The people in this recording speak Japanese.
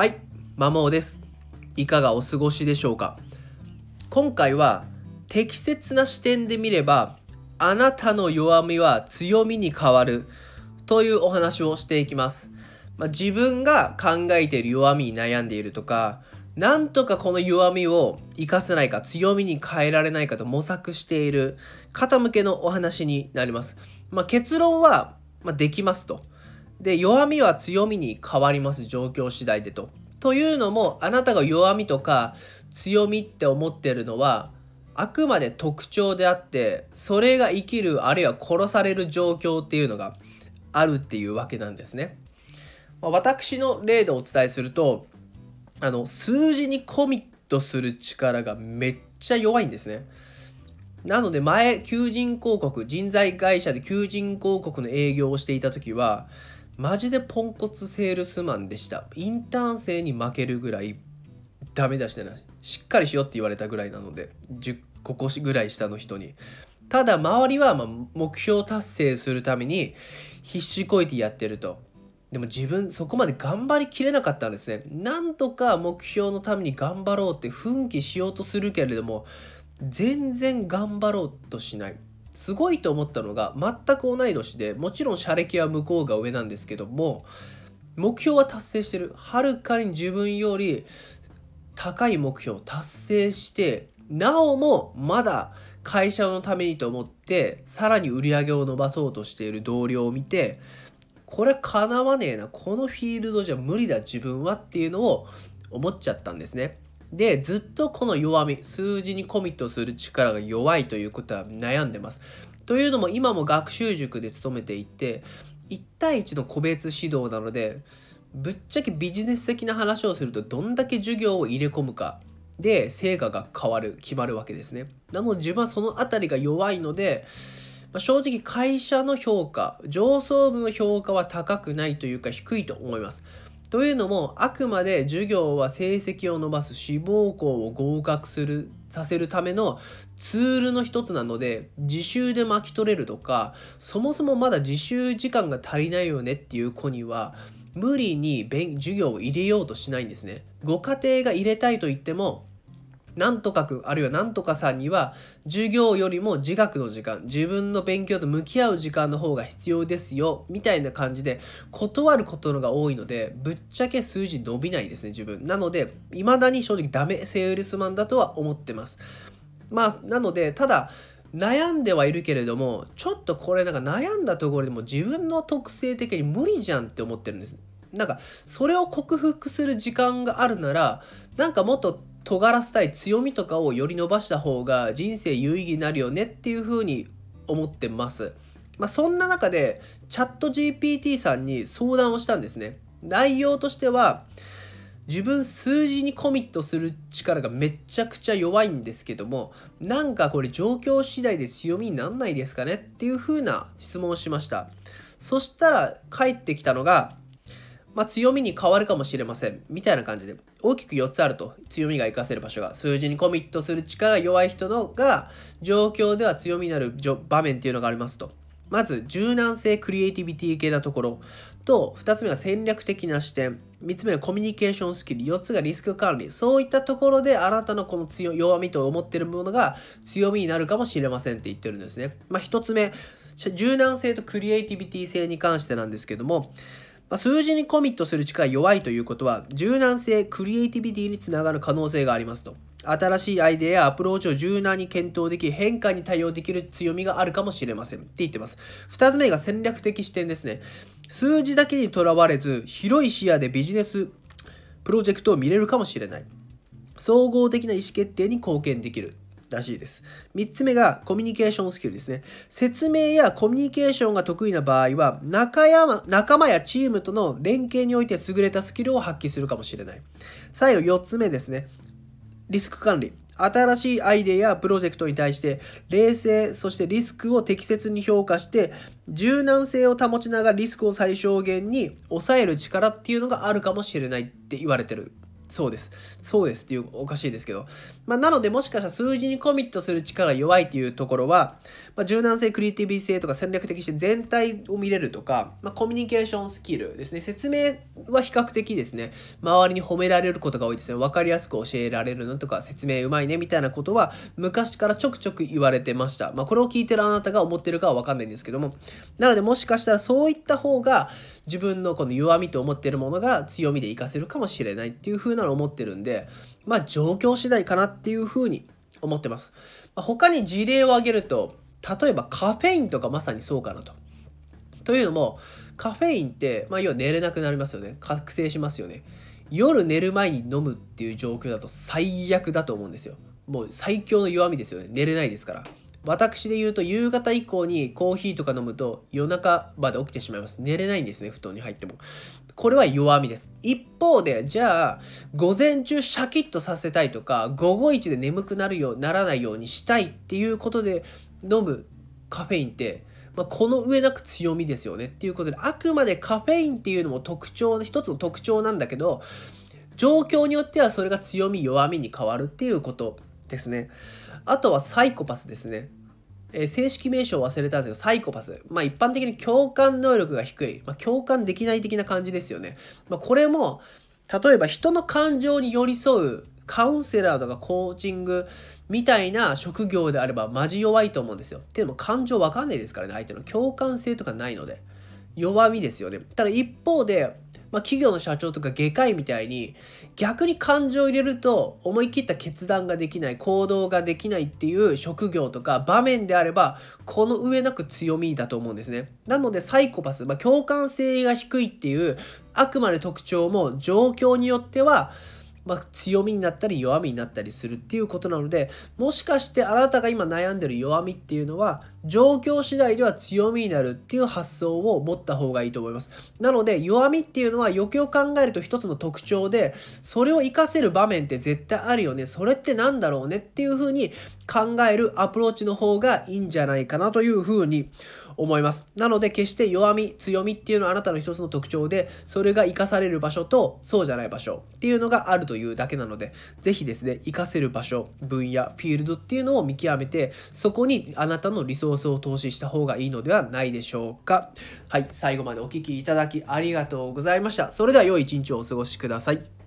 はい、マモーです。いかがお過ごしでしょうか？今回は適切な視点で見ればあなたの弱みは強みに変わるというお話をしていきます。まあ、自分が考えている弱みに悩んでいるとか、なんとかこの弱みを活かせないか強みに変えられないかと模索している方向けのお話になります。まあ、結論は、まあ、できますと。で、弱みは強みに変わります、状況次第でと。というのも、あなたが弱みとか強みって思ってるのは、あくまで特徴であって、それが生きる、あるいは殺される状況っていうのがあるっていうわけなんですね。まあ私の例でお伝えすると、あの、数字にコミットする力がめっちゃ弱いんですね。なので前、求人広告、人材会社で求人広告の営業をしていた時は、マジでポンコツセールスマンでした。インターン生に負けるぐらいダメ出してない。しっかりしようって言われたぐらいなので、10個越ぐらい下の人に。ただ周りはま目標達成するために必死こいてやってると。でも自分そこまで頑張りきれなかったんですね。なんとか目標のために頑張ろうって奮起しようとするけれども、全然頑張ろうとしない。すごいと思ったのが全く同い年でもちろん社歴は向こうが上なんですけども目標は達成してるはるかに自分より高い目標を達成してなおもまだ会社のためにと思ってさらに売り上げを伸ばそうとしている同僚を見てこれかなわねえなこのフィールドじゃ無理だ自分はっていうのを思っちゃったんですね。でずっとこの弱み数字にコミットする力が弱いということは悩んでます。というのも今も学習塾で勤めていて1対1の個別指導なのでぶっちゃけビジネス的な話をするとどんだけ授業を入れ込むかで成果が変わる決まるわけですね。なので自分はその辺りが弱いのでま正直会社の評価上層部の評価は高くないというか低いと思います。というのもあくまで授業は成績を伸ばす志望校を合格するさせるためのツールの一つなので自習で巻き取れるとかそもそもまだ自習時間が足りないよねっていう子には無理に授業を入れようとしないんですね。ご家庭が入れたいと言ってもなんとかくあるいはなんとかさんには授業よりも自学の時間自分の勉強と向き合う時間の方が必要ですよみたいな感じで断ることのが多いのでぶっちゃけ数字伸びないですね自分。なので未だに正直ダメセールスマンだとは思ってます。まあなのでただ悩んではいるけれどもちょっとこれなんか悩んだところでも自分の特性的に無理じゃんって思ってるんです。なんかそれを克服する時間があるならなんかもっと尖らせたい強みとかをより伸ばした方が人生有意義になるよねっていうふうに思ってます。まあ、そんな中でチャット GPT さんに相談をしたんですね。内容としては自分数字にコミットする力がめちゃくちゃ弱いんですけどもなんかこれ状況次第で強みになんないですかねっていうふうな質問をしました。そしたら返ってきたのがまあ、強みに変わるかもしれません。みたいな感じで。大きく4つあると。強みが活かせる場所が。数字にコミットする力が弱い人のが、状況では強みになる場面っていうのがありますと。まず、柔軟性、クリエイティビティ系なところ。と、2つ目が戦略的な視点。3つ目がコミュニケーションスキル。4つがリスク管理。そういったところで、あなたのこの強弱みと思ってるものが強みになるかもしれませんって言ってるんですね。まあ、1つ目、柔軟性とクリエイティビティ性に関してなんですけども、ま、数字にコミットする力が弱いということは柔軟性クリエイティビティにつながる可能性がありますと。新しいアイデアやアプローチを柔軟に検討でき変化に対応できる強みがあるかもしれません。って言ってます。2つ目が戦略的視点ですね。数字だけにとらわれず広い視野でビジネスプロジェクトを見れるかもしれない。総合的な意思決定に貢献できる。らしいです。3つ目がコミュニケーションスキルですね。説明やコミュニケーションが得意な場合は仲間仲間やチームとの連携において優れたスキルを発揮するかもしれない。最後4つ目ですね。リスク管理。新しいアイデアやプロジェクトに対して冷静そしてリスクを適切に評価して柔軟性を保ちながらリスクを最小限に抑える力っていうのがあるかもしれないって言われてるそうです。そうですっていうおかしいですけど。まあ、なのでもしかしたら数字にコミットする力が弱いっていうところは、まあ、柔軟性、クリエイティビ性とか戦略的して全体を見れるとか、まあ、コミュニケーションスキルですね。説明は比較的ですね、周りに褒められることが多いですね。分かりやすく教えられるのとか、説明うまいねみたいなことは昔からちょくちょく言われてました。まあ、これを聞いてるあなたが思ってるかはわかんないんですけども。なのでもしかしたらそういった方が自分のこの弱みと思ってるものが強みで活かせるかもしれないっていう風なのを思ってるんで、まあ状況次第かなっていう風に思ってます。ま、他に事例を挙げると、例えばカフェインとかまさにそうかなと。というのも、カフェインって、まあ、要は寝れなくなりますよね。覚醒しますよね。夜寝る前に飲むっていう状況だと最悪だと思うんですよ。もう最強の弱みですよね。寝れないですから。私で言うと夕方以降にコーヒーとか飲むと夜中まで起きてしまいます。寝れないんですね、布団に入っても。これは弱みです。一方で、じゃあ、午前中シャキッとさせたいとか、午後一で眠くなるよう、ならないようにしたいっていうことで飲むカフェインって、まあ、この上なく強みですよねっていうことで、あくまでカフェインっていうのも特徴の一つの特徴なんだけど、状況によってはそれが強み、弱みに変わるっていうことですね。あとはサイコパスですね。えー、正式名称を忘れたんですけど、サイコパス。まあ一般的に共感能力が低い。まあ、共感できない的な感じですよね。まあ、これも、例えば人の感情に寄り添うカウンセラーとかコーチングみたいな職業であればマジ弱いと思うんですよ。っていうのも感情わかんないですからね、相手の共感性とかないので。弱みですよね。ただ一方で、まあ、企業の社長とか外科医みたいに逆に感情を入れると思い切った決断ができない行動ができないっていう職業とか場面であればこの上なく強みだと思うんですねなのでサイコパス、まあ、共感性が低いっていうあくまで特徴も状況によってはまあ、強みになったり弱みになったりするっていうことなのでもしかしてあなたが今悩んでる弱みっていうのは状況次第では強みになるっていう発想を持った方がいいと思います。なので弱みっていうのはよくよく考えると一つの特徴でそれを活かせる場面って絶対あるよね。それって何だろうねっていうふうに考えるアプローチの方がいいんじゃないかなというふうに思います。なので決して弱み、強みっていうのはあなたの一つの特徴で、それが活かされる場所とそうじゃない場所っていうのがあるというだけなので、ぜひですね、活かせる場所、分野、フィールドっていうのを見極めて、そこにあなたのリソースを投資した方がいいのではないでしょうか。はい、最後までお聴きいただきありがとうございました。それでは良い一日をお過ごしください。